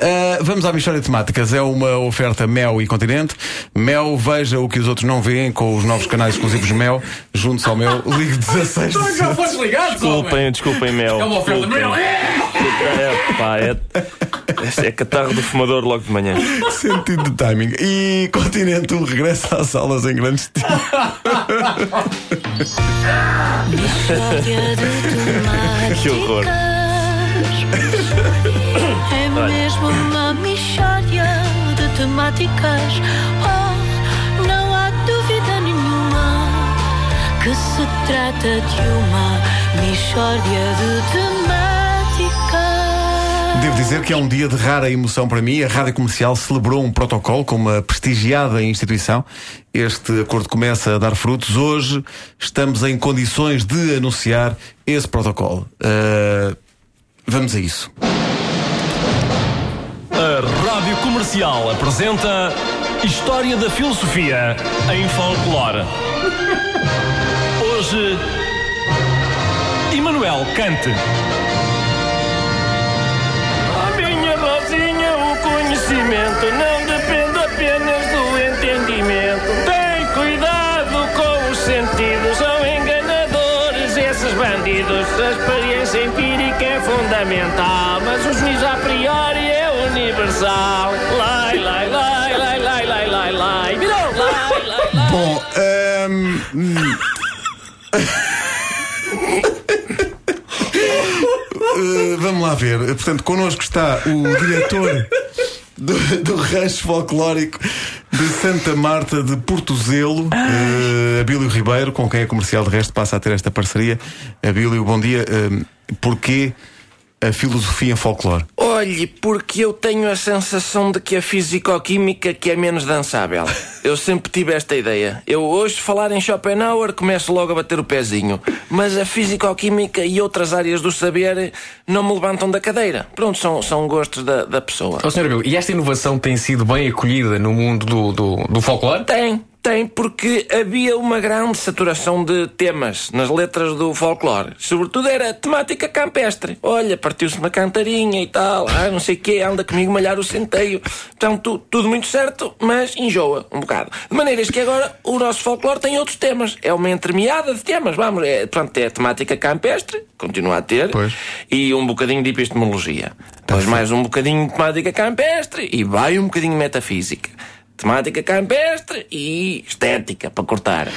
Uh, vamos à Michória de Temáticas. É uma oferta Mel e Continente. Mel, veja o que os outros não veem com os novos canais exclusivos Mel. Juntos ao Mel, ligue 16 Então já foste ligado, Desculpem, desculpem, Mel. É uma oferta Desculpem. Mel. É, pá, é, é catarro do fumador logo de manhã. Sentido de timing. E Continente, um regresso às aulas em grande estilo. Que horror. É mesmo uma mistória de temáticas. Oh, não há dúvida nenhuma que se trata de uma mistória de temáticas. Devo dizer que é um dia de rara emoção para mim. A Rádio Comercial celebrou um protocolo com uma prestigiada instituição. Este acordo começa a dar frutos. Hoje estamos em condições de anunciar esse protocolo. Uh, vamos a isso. A Rádio Comercial apresenta História da Filosofia em Folclore. Hoje, Immanuel Kant. Bandidos. A experiência empírica é fundamental, mas o juízo a priori é universal. Lai, lai, lai, lai, lai, lai, lai, lai. Virou, lai, lai, lai. Bom, ehm, hum. Eh, vamos lá ver. Portanto, connosco está o diretor do, do rancho folclórico de Santa Marta de Portozelo, uh, Abílio Ribeiro, com quem a comercial de resto passa a ter esta parceria. Abílio, bom dia. Uh, porquê a filosofia em folclore? Olhe, porque eu tenho a sensação de que a fisicoquímica que é menos dançável. Eu sempre tive esta ideia. Eu hoje falar em Schopenhauer começo logo a bater o pezinho. Mas a fisicoquímica e outras áreas do saber não me levantam da cadeira. Pronto, são, são gostos da, da pessoa. Sr. Abel, e esta inovação tem sido bem acolhida no mundo do, do, do folclore? Tem, tem, porque havia uma grande saturação de temas nas letras do folclore. Sobretudo era temática campestre. Olha, partiu-se uma cantarinha e tal, ah, não sei o quê, anda comigo malhar o centeio. Portanto, tu- tudo muito certo, mas enjoa um bocado. De maneiras que agora o nosso folclore tem outros temas. É uma entremeada de temas, vamos. É, portanto, é temática campestre, continua a ter, Pois. e um bocadinho de epistemologia. Depois mais um bocadinho de temática campestre e vai um bocadinho de metafísica. Temática campestre e estética, para cortar.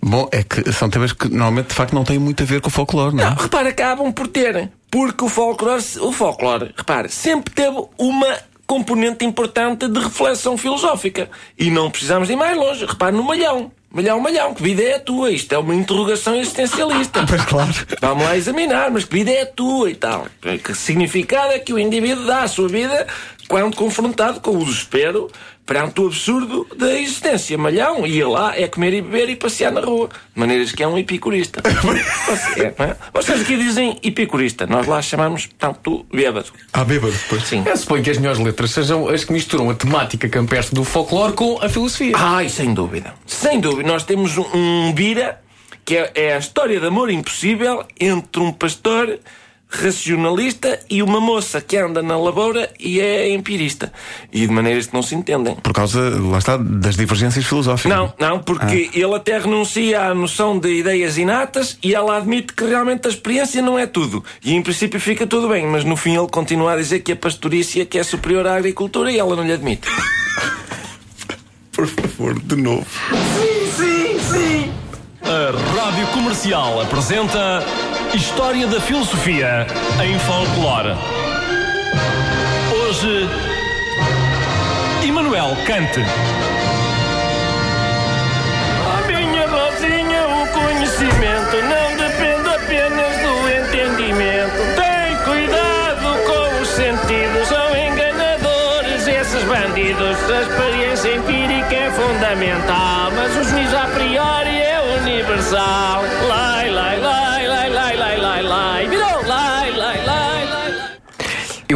Bom, é que são temas que normalmente de facto não têm muito a ver com o folclore, não é? Não, repara, acabam por ter. Porque o folclore, o folclore, repare, sempre teve uma componente importante de reflexão filosófica. E não precisamos de ir mais longe. Repare no malhão. Malhão, malhão, que vida é a tua? Isto é uma interrogação existencialista. Pois claro. Vamos lá examinar, mas que vida é a tua e tal? Que significado é que o indivíduo dá à sua vida quando confrontado com o desespero perante o absurdo da existência? Malhão, ia lá, é comer e beber e passear na rua. De maneiras que é um epicurista. Você, é, não é? Vocês aqui dizem epicurista, nós lá chamamos, portanto, bêbado. Ah, bêbado, pois. Sim. Eu suponho que as melhores letras sejam as que misturam a temática campestre do folclore com a filosofia. Ai, sem dúvida. Sem dúvida. Nós temos um, um Bira, que é, é a história de amor impossível entre um pastor racionalista e uma moça que anda na lavoura e é empirista. E de maneiras que não se entendem. Por causa, lá está, das divergências filosóficas. Não, não, porque ele até renuncia à noção de ideias inatas e ela admite que realmente a experiência não é tudo. E em princípio fica tudo bem, mas no fim ele continua a dizer que a pastorícia que é superior à agricultura e ela não lhe admite. Por favor, de novo. Sim, sim. A Rádio Comercial apresenta História da Filosofia em Folclore. Hoje, Immanuel Kant. A minha Rosinha, o conhecimento não depende apenas do entendimento. Tem cuidado com os sentidos, são enganadores esses bandidos. A experiência empírica é fundamental, mas o juízo a priori é universal. Lai,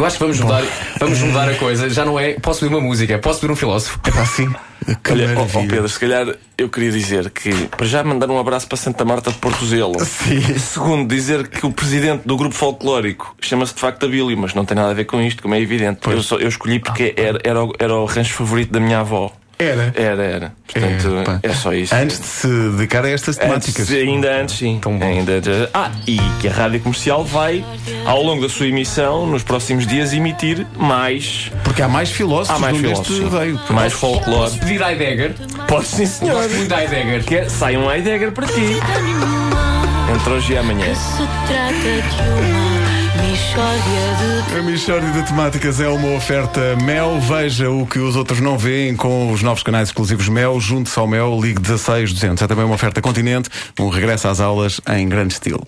Eu acho que vamos mudar, vamos mudar a coisa. Já não é posso pedir uma música, posso pedir um filósofo. É pá, sim. Que Olha, ó, maravilha. Pedro, se calhar eu queria dizer que, para já, mandar um abraço para Santa Marta de Portozelo. Sim. Segundo, dizer que o presidente do grupo folclórico chama-se de facto Abílio, mas não tem nada a ver com isto, como é evidente. Eu, só- eu escolhi porque era, era, o, era o rancho favorito da minha avó. Era. Era, era. Portanto, Epá. é, só isso. Antes de se dedicar a estas temáticas. Antes, ainda antes, sim. Ainda antes. Ah, e que a rádio comercial vai, ao longo da sua emissão, nos próximos dias, emitir mais. Porque há mais filósofos Há mais onde filósofos. este veio. Mais folclore. Posso pedir Heidegger? Pode sim, senhor. Muito de Heidegger. Que é, sai um Heidegger para ti. Entre hoje e amanhã. A Michórdia de Temáticas é uma oferta Mel. Veja o que os outros não veem com os novos canais exclusivos Mel. Junte-se ao Mel, ligue 16 200. É também uma oferta Continente. Um regresso às aulas em grande estilo.